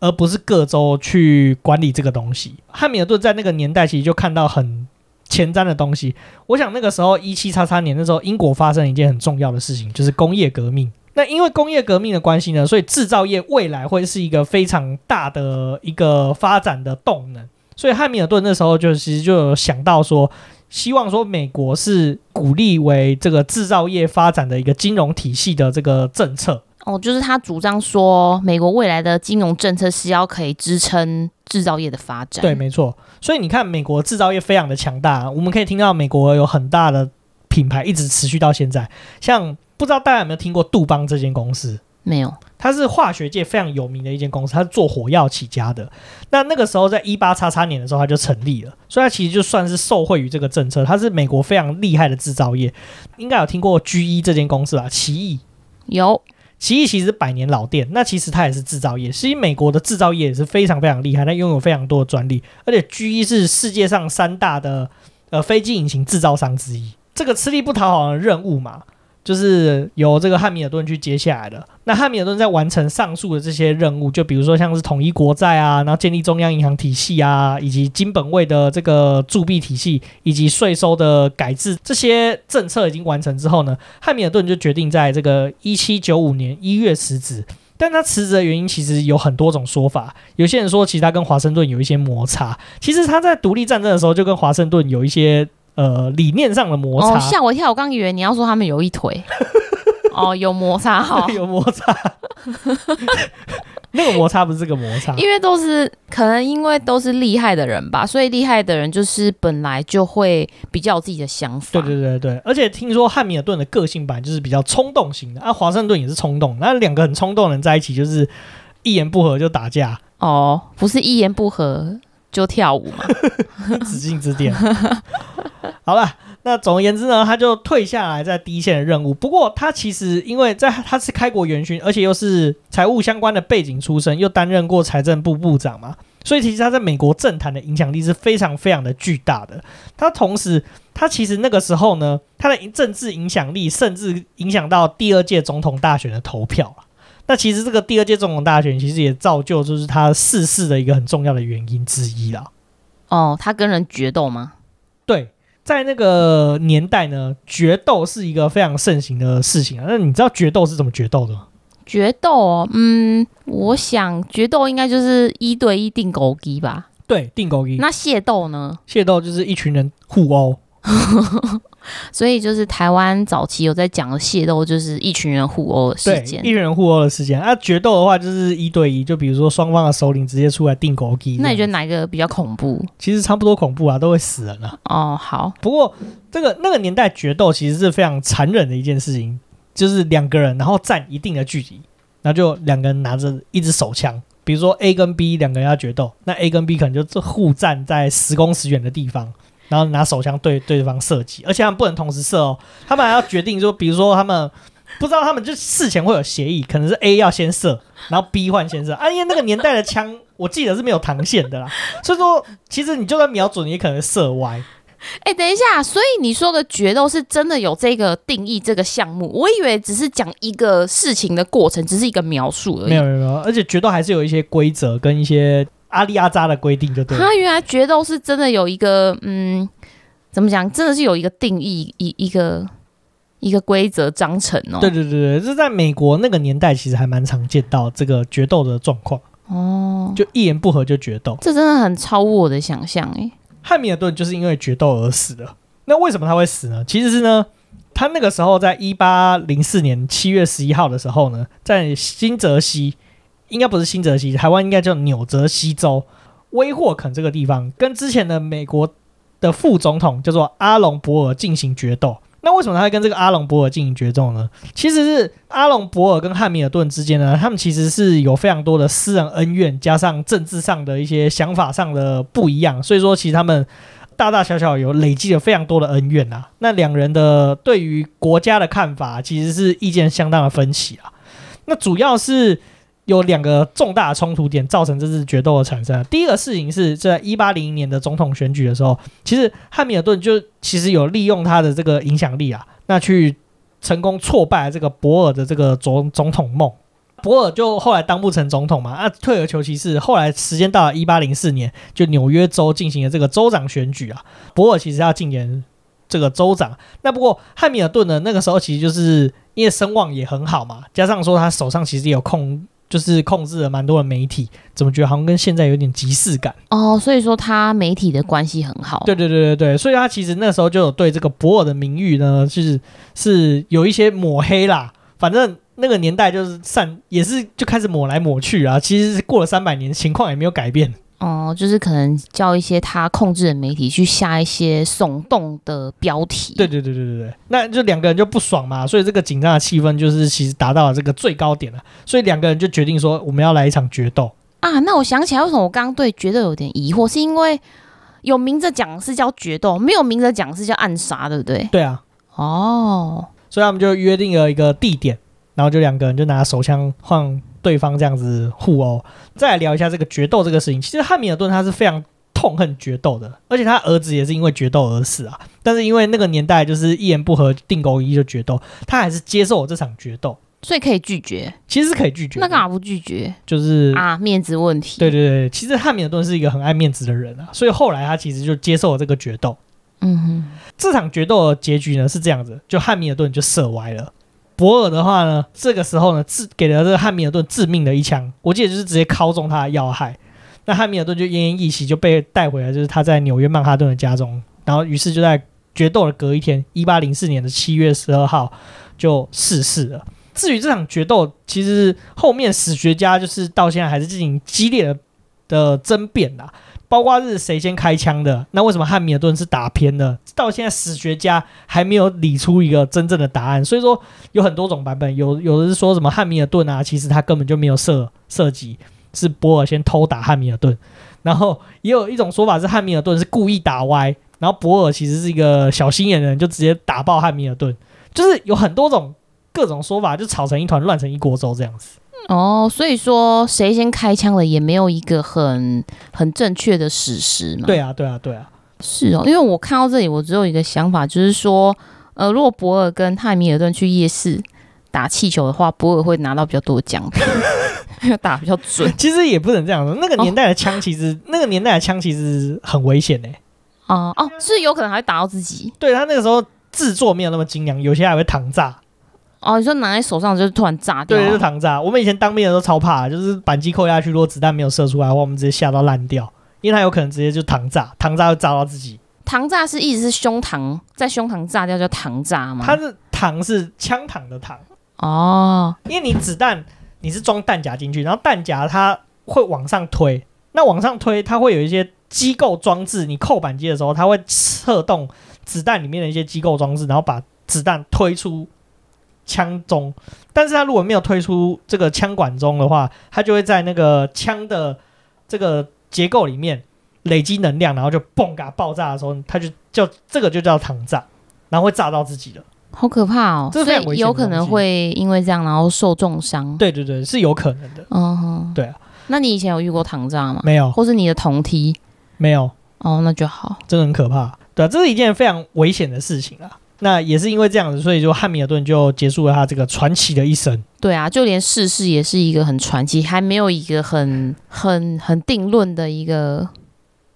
而不是各州去管理这个东西。汉密尔顿在那个年代其实就看到很前瞻的东西。我想那个时候一七叉叉年的时候，英国发生了一件很重要的事情，就是工业革命。那因为工业革命的关系呢，所以制造业未来会是一个非常大的一个发展的动能。所以汉密尔顿那时候就其实就有想到说。希望说美国是鼓励为这个制造业发展的一个金融体系的这个政策哦，就是他主张说美国未来的金融政策是要可以支撑制造业的发展。对，没错。所以你看，美国制造业非常的强大，我们可以听到美国有很大的品牌一直持续到现在。像不知道大家有没有听过杜邦这间公司？没有。它是化学界非常有名的一间公司，它是做火药起家的。那那个时候在一八叉叉年的时候，它就成立了，所以它其实就算是受惠于这个政策。它是美国非常厉害的制造业，应该有听过 GE 这间公司吧？奇异有，奇异其实百年老店，那其实它也是制造业。其实美国的制造业也是非常非常厉害，它拥有非常多的专利，而且 GE 是世界上三大的呃飞机引擎制造商之一。这个吃力不讨好的任务嘛。就是由这个汉密尔顿去接下来的。那汉密尔顿在完成上述的这些任务，就比如说像是统一国债啊，然后建立中央银行体系啊，以及金本位的这个铸币体系，以及税收的改制，这些政策已经完成之后呢，汉密尔顿就决定在这个一七九五年一月辞职。但他辞职的原因其实有很多种说法，有些人说其实他跟华盛顿有一些摩擦，其实他在独立战争的时候就跟华盛顿有一些。呃，理念上的摩擦，吓、哦、我一跳！我刚以为你要说他们有一腿，哦，有摩擦 哈，有摩擦，那个摩擦不是这个摩擦，因为都是可能因为都是厉害的人吧，所以厉害的人就是本来就会比较有自己的想法。对对对对，而且听说汉密尔顿的个性版就是比较冲动型的，啊，华盛顿也是冲动，那两个很冲动的人在一起就是一言不合就打架。哦，不是一言不合就跳舞嘛，紫禁之巅。好了，那总而言之呢，他就退下来在第一线的任务。不过他其实因为在他是开国元勋，而且又是财务相关的背景出身，又担任过财政部部长嘛，所以其实他在美国政坛的影响力是非常非常的巨大的。他同时，他其实那个时候呢，他的政治影响力甚至影响到第二届总统大选的投票。那其实这个第二届总统大选其实也造就就是他逝世的一个很重要的原因之一啦。哦，他跟人决斗吗？对。在那个年代呢，决斗是一个非常盛行的事情啊。那你知道决斗是怎么决斗的吗？决斗哦，嗯，我想决斗应该就是一对一钉孤枝吧。对，钉孤枝。那械斗呢？械斗就是一群人互殴，所以就是台湾早期有在讲的械斗，就是一群人互殴的事件，一群人互殴的事件。啊，决斗的话就是一对一，就比如说双方的首领直接出来定国机。那你觉得哪一个比较恐怖？其实差不多恐怖啊，都会死人啊。哦，好。不过这个那个年代决斗其实是非常残忍的一件事情，就是两个人然后站一定的距离，然后就两个人拿着一支手枪，比如说 A 跟 B 两个人要决斗，那 A 跟 B 可能就互站在十公尺远的地方。然后拿手枪对对方射击，而且他们不能同时射哦，他们还要决定说，比如说他们不知道他们就事前会有协议，可能是 A 要先射，然后 B 换先射。啊，因为那个年代的枪，我记得是没有膛线的啦，所以说其实你就算瞄准，你也可能射歪。哎，等一下，所以你说的决斗是真的有这个定义这个项目？我以为只是讲一个事情的过程，只是一个描述而已。没有没有没有，而且决斗还是有一些规则跟一些。阿里阿扎的规定就对了。他原来决斗是真的有一个，嗯，怎么讲？真的是有一个定义，一一个一个规则章程哦。对对对对，这在美国那个年代其实还蛮常见到这个决斗的状况哦。就一言不合就决斗，这真的很超乎我的想象诶。汉密尔顿就是因为决斗而死的。那为什么他会死呢？其实是呢，他那个时候在一八零四年七月十一号的时候呢，在新泽西。应该不是新泽西，台湾应该叫纽泽西州威霍肯这个地方，跟之前的美国的副总统叫做阿隆博尔进行决斗。那为什么他会跟这个阿隆博尔进行决斗呢？其实是阿隆博尔跟汉密尔顿之间呢，他们其实是有非常多的私人恩怨，加上政治上的一些想法上的不一样，所以说其实他们大大小小有累积了非常多的恩怨啊。那两人的对于国家的看法其实是意见相当的分歧啊。那主要是。有两个重大的冲突点造成这次决斗的产生。第一个事情是在一八零零年的总统选举的时候，其实汉密尔顿就其实有利用他的这个影响力啊，那去成功挫败这个博尔的这个总总统梦。博尔就后来当不成总统嘛，啊，退而求其次。后来时间到了一八零四年，就纽约州进行了这个州长选举啊，博尔其实要竞选这个州长。那不过汉密尔顿呢，那个时候其实就是因为声望也很好嘛，加上说他手上其实有控。就是控制了蛮多的媒体，怎么觉得好像跟现在有点即视感哦？所以说他媒体的关系很好。对对对对对，所以他其实那时候就有对这个博尔的名誉呢，就是是有一些抹黑啦。反正那个年代就是散，也是就开始抹来抹去啊。其实过了三百年，情况也没有改变。哦，就是可能叫一些他控制的媒体去下一些耸动的标题。对对对对对对，那就两个人就不爽嘛，所以这个紧张的气氛就是其实达到了这个最高点了。所以两个人就决定说，我们要来一场决斗啊。那我想起来，为什么我刚刚对决斗有点疑惑，是因为有明着讲是叫决斗，没有明着讲是叫暗杀，对不对？对啊。哦，所以他们就约定了一个地点，然后就两个人就拿手枪换。对方这样子互殴，再来聊一下这个决斗这个事情。其实汉密尔顿他是非常痛恨决斗的，而且他儿子也是因为决斗而死啊。但是因为那个年代就是一言不合定狗一就决斗，他还是接受了这场决斗，所以可以拒绝。其实是可以拒绝，那干嘛不拒绝？就是啊，面子问题。对对对，其实汉密尔顿是一个很爱面子的人啊，所以后来他其实就接受了这个决斗。嗯哼，这场决斗的结局呢是这样子，就汉密尔顿就射歪了。博尔的话呢，这个时候呢，致给了这个汉密尔顿致命的一枪，我记得就是直接敲中他的要害。那汉密尔顿就奄奄一息，就被带回来，就是他在纽约曼哈顿的家中。然后，于是就在决斗的隔一天，一八零四年的七月十二号就逝世了。至于这场决斗，其实后面史学家就是到现在还是进行激烈的的争辩啦。包括是谁先开枪的？那为什么汉密尔顿是打偏的？到现在史学家还没有理出一个真正的答案。所以说有很多种版本，有有的是说什么汉密尔顿啊，其实他根本就没有射射击，是博尔先偷打汉密尔顿。然后也有一种说法是汉密尔顿是故意打歪，然后博尔其实是一个小心眼的人，就直接打爆汉密尔顿。就是有很多种各种说法，就吵成一团，乱成一锅粥这样子。哦，所以说谁先开枪了也没有一个很很正确的史实嘛？对啊，对啊，对啊，是哦。因为我看到这里，我只有一个想法，就是说，呃，如果博尔跟泰米尔顿去夜市打气球的话，博尔会拿到比较多的奖品，因 为打比较准。其实也不能这样说，那个年代的枪其实，哦、那个年代的枪其实很危险呢。哦哦，是有可能还会打到自己。对，他那个时候制作没有那么精良，有些还会膛炸。哦，你说拿在手上就是突然炸掉？对，就是糖炸。我们以前当兵的时候超怕，就是扳机扣下去，如果子弹没有射出来的话，我们直接吓到烂掉，因为它有可能直接就糖炸，糖炸会炸到自己。糖炸是一直是胸膛在胸膛炸掉叫糖炸吗？它是糖是枪膛的膛哦，因为你子弹你是装弹夹进去，然后弹夹它会往上推，那往上推它会有一些机构装置，你扣扳机的时候它会策动子弹里面的一些机构装置，然后把子弹推出枪中，但是他如果没有推出这个枪管中的话，它就会在那个枪的这个结构里面累积能量，然后就嘣嘎爆炸的时候，它就叫这个就叫膛炸，然后会炸到自己的。好可怕哦！所以有可能会因为这样然后受重伤。对对对，是有可能的。嗯哼，对啊。那你以前有遇过膛炸吗？没有。或是你的铜梯？没有。哦，那就好。真的很可怕。对啊，这是一件非常危险的事情啊。那也是因为这样子，所以就汉密尔顿就结束了他这个传奇的一生。对啊，就连逝世也是一个很传奇，还没有一个很很很定论的一个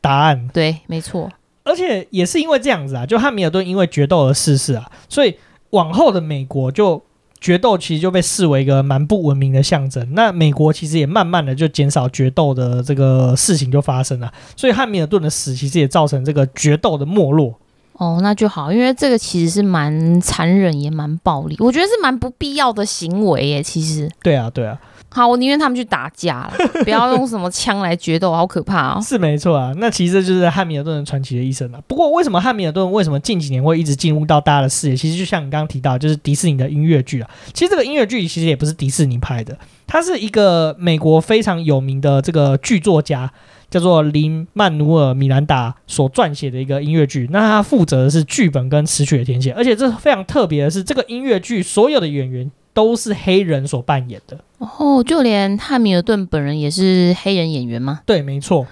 答案。对，没错。而且也是因为这样子啊，就汉密尔顿因为决斗而逝世啊，所以。往后的美国就决斗其实就被视为一个蛮不文明的象征。那美国其实也慢慢的就减少决斗的这个事情就发生了。所以汉密尔顿的死其实也造成这个决斗的没落。哦，那就好，因为这个其实是蛮残忍也蛮暴力，我觉得是蛮不必要的行为耶。其实。对啊，对啊。好，我宁愿他们去打架了，不要用什么枪来决斗，好可怕哦。是没错啊，那其实这就是汉密尔顿的传奇的一生了。不过，为什么汉密尔顿为什么近几年会一直进入到大家的视野？其实就像你刚刚提到，就是迪士尼的音乐剧啊。其实这个音乐剧其实也不是迪士尼拍的，它是一个美国非常有名的这个剧作家，叫做林曼努尔·米兰达所撰写的一个音乐剧。那他负责的是剧本跟词曲的填写，而且这非常特别的是，这个音乐剧所有的演员。都是黑人所扮演的哦，就连汉密尔顿本人也是黑人演员吗？对，没错，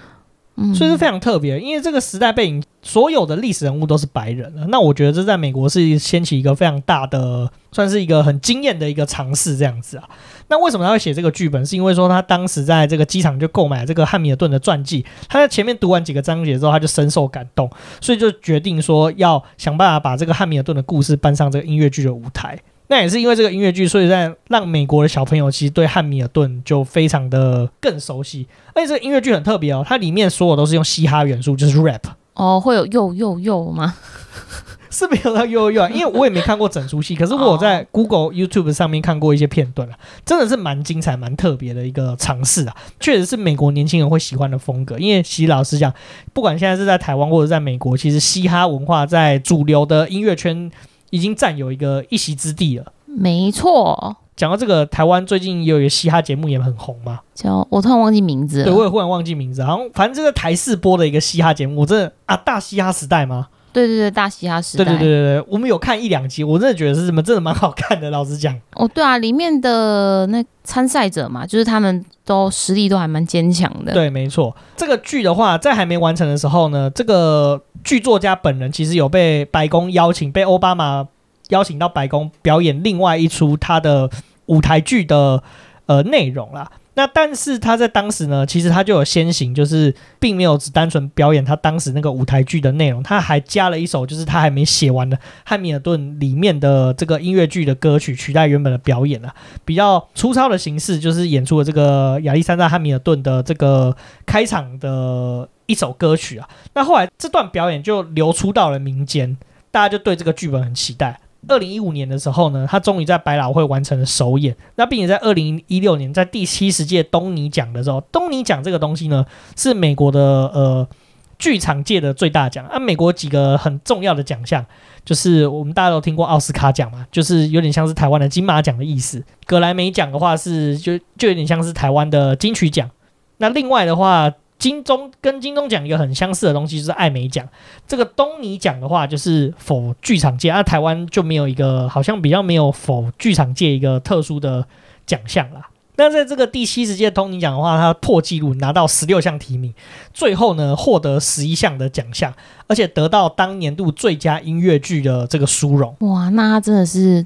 嗯，所以是非常特别，因为这个时代背景，所有的历史人物都是白人了。那我觉得这在美国是掀起一个非常大的，算是一个很惊艳的一个尝试，这样子啊。那为什么他会写这个剧本？是因为说他当时在这个机场就购买这个汉密尔顿的传记，他在前面读完几个章节之后，他就深受感动，所以就决定说要想办法把这个汉密尔顿的故事搬上这个音乐剧的舞台。那也是因为这个音乐剧，所以在让美国的小朋友其实对汉密尔顿就非常的更熟悉。而且这个音乐剧很特别哦，它里面所有都是用嘻哈元素，就是 rap。哦，会有又又又吗？是没有到幼儿园，因为我也没看过整出戏，可是我在 Google、YouTube 上面看过一些片段啊，真的是蛮精彩、蛮特别的一个尝试啊，确实是美国年轻人会喜欢的风格。因为其实老实讲，不管现在是在台湾或者在美国，其实嘻哈文化在主流的音乐圈。已经占有一个一席之地了。没错，讲到这个，台湾最近有一个嘻哈节目也很红嘛，叫我突然忘记名字了。对，我也忽然忘记名字，好像反正这个台视播的一个嘻哈节目，我真的啊，大嘻哈时代吗？对对对，大嘻哈时代。对对对对，我们有看一两集，我真的觉得是什么，真的蛮好看的。老实讲，哦，对啊，里面的那参赛者嘛，就是他们都实力都还蛮坚强的。对，没错。这个剧的话，在还没完成的时候呢，这个剧作家本人其实有被白宫邀请，被奥巴马。邀请到白宫表演另外一出他的舞台剧的呃内容啦。那但是他在当时呢，其实他就有先行，就是并没有只单纯表演他当时那个舞台剧的内容，他还加了一首就是他还没写完的汉密尔顿里面的这个音乐剧的歌曲取代原本的表演啊。比较粗糙的形式就是演出了这个亚历山大汉密尔顿的这个开场的一首歌曲啊。那后来这段表演就流出到了民间，大家就对这个剧本很期待。二零一五年的时候呢，他终于在百老汇完成了首演。那并且在二零一六年，在第七十届东尼奖的时候，东尼奖这个东西呢，是美国的呃剧场界的最大奖。啊，美国几个很重要的奖项，就是我们大家都听过奥斯卡奖嘛，就是有点像是台湾的金马奖的意思。格莱美奖的话是就就有点像是台湾的金曲奖。那另外的话。金钟跟金钟奖一个很相似的东西就是艾美奖，这个东尼奖的话就是否剧场界，啊台湾就没有一个，好像比较没有否剧场界一个特殊的奖项啦。那在这个第七十届东尼奖的话，他破纪录拿到十六项提名，最后呢获得十一项的奖项，而且得到当年度最佳音乐剧的这个殊荣。哇，那他真的是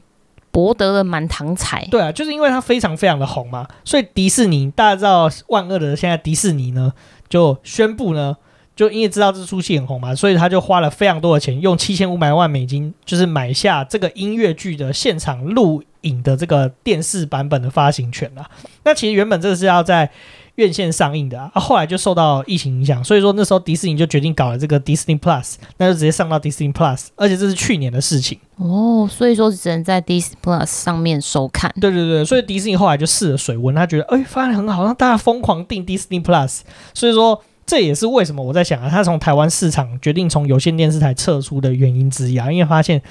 博得了满堂彩。对啊，就是因为他非常非常的红嘛，所以迪士尼大家知道万恶的现在迪士尼呢。就宣布呢，就因为知道这出戏很红嘛，所以他就花了非常多的钱，用七千五百万美金，就是买下这个音乐剧的现场录影的这个电视版本的发行权了。那其实原本这个是要在院线上映的啊，啊后来就受到疫情影响，所以说那时候迪士尼就决定搞了这个 Disney Plus，那就直接上到 Disney Plus，而且这是去年的事情哦，所以说只能在 Disney Plus 上面收看。对对对，所以迪士尼后来就试了水温，他觉得哎发现很好，让大家疯狂订 Disney Plus，所以说这也是为什么我在想啊，他从台湾市场决定从有线电视台撤出的原因之一啊，因为发现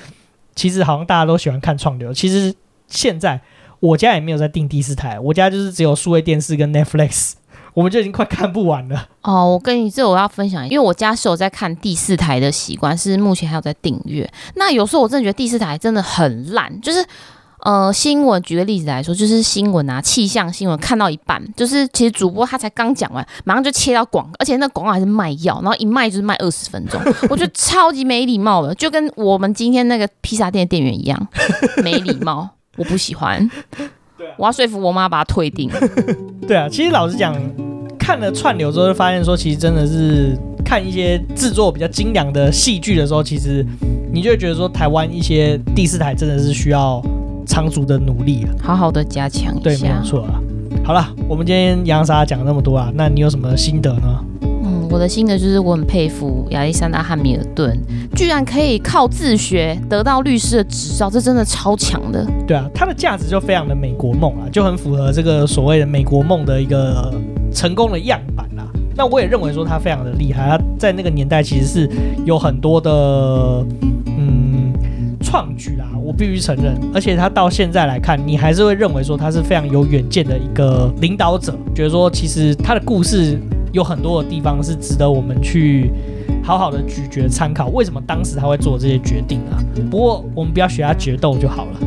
其实好像大家都喜欢看创流，其实现在。我家也没有在订第四台，我家就是只有数位电视跟 Netflix，我们就已经快看不完了。哦，我跟你这我要分享，因为我家是有在看第四台的习惯，是目前还有在订阅。那有时候我真的觉得第四台真的很烂，就是呃新闻，举个例子来说，就是新闻啊气象新闻看到一半，就是其实主播他才刚讲完，马上就切到广，而且那广告还是卖药，然后一卖就是卖二十分钟，我觉得超级没礼貌的，就跟我们今天那个披萨店的店员一样没礼貌。我不喜欢，对啊，我要说服我妈把它退订。对啊，其实老实讲，看了串流之后，就发现说，其实真的是看一些制作比较精良的戏剧的时候，其实你就会觉得说，台湾一些第四台真的是需要长足的努力，好好的加强一下。对，没有错啊。好了，我们今天洋莎讲了那么多啊，那你有什么心得呢？我的心得就是，我很佩服亚历山大·汉密尔顿，居然可以靠自学得到律师的执照，这真的超强的。对啊，他的价值就非常的美国梦啊，就很符合这个所谓的美国梦的一个成功的样板啦。那我也认为说他非常的厉害，他在那个年代其实是有很多的嗯创举啦，我必须承认。而且他到现在来看，你还是会认为说他是非常有远见的一个领导者，觉得说其实他的故事。有很多的地方是值得我们去好好的咀嚼参考。为什么当时他会做这些决定啊？不过我们不要学他决斗就好了。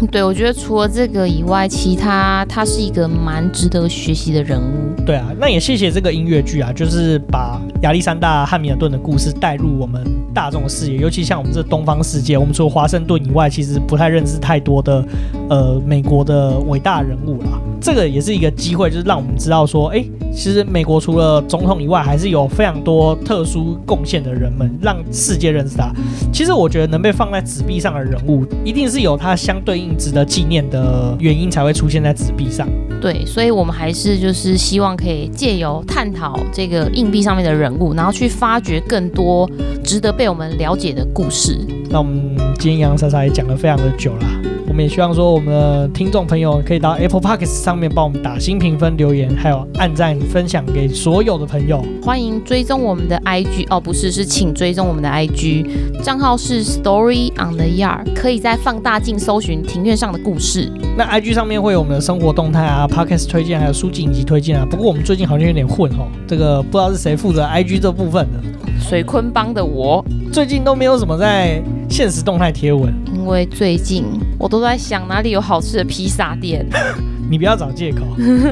对，我觉得除了这个以外，其他他是一个蛮值得学习的人物。对啊，那也谢谢这个音乐剧啊，就是把亚历山大汉密尔顿的故事带入我们大众的视野。尤其像我们这东方世界，我们除了华盛顿以外，其实不太认识太多的呃美国的伟大人物啦。这个也是一个机会，就是让我们知道说，哎。其实美国除了总统以外，还是有非常多特殊贡献的人们，让世界认识他。其实我觉得能被放在纸币上的人物，一定是有他相对应值得纪念的原因才会出现在纸币上。对，所以我们还是就是希望可以借由探讨这个硬币上面的人物，然后去发掘更多值得被我们了解的故事。那我们今天洋莎莎也讲了非常的久了。我们也希望说，我们的听众朋友可以到 Apple Podcast 上面帮我们打新评分、留言，还有按赞、分享给所有的朋友。欢迎追踪我们的 IG 哦，不是，是请追踪我们的 IG 账号是 Story on the Yard，可以在放大镜搜寻庭院上的故事。那 IG 上面会有我们的生活动态啊、Podcast 推荐，还有书籍以及推荐啊。不过我们最近好像有点混哦，这个不知道是谁负责 IG 这部分的。水坤帮的我最近都没有什么在现实动态贴文，因为最近我都在想哪里有好吃的披萨店。你不要找借口。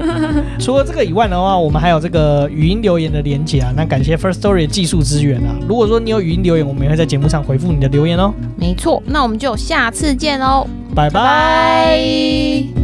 除了这个以外的话，我们还有这个语音留言的连接啊。那感谢 First Story 的技术支援啊。如果说你有语音留言，我们也会在节目上回复你的留言哦。没错，那我们就下次见喽，拜拜。拜拜。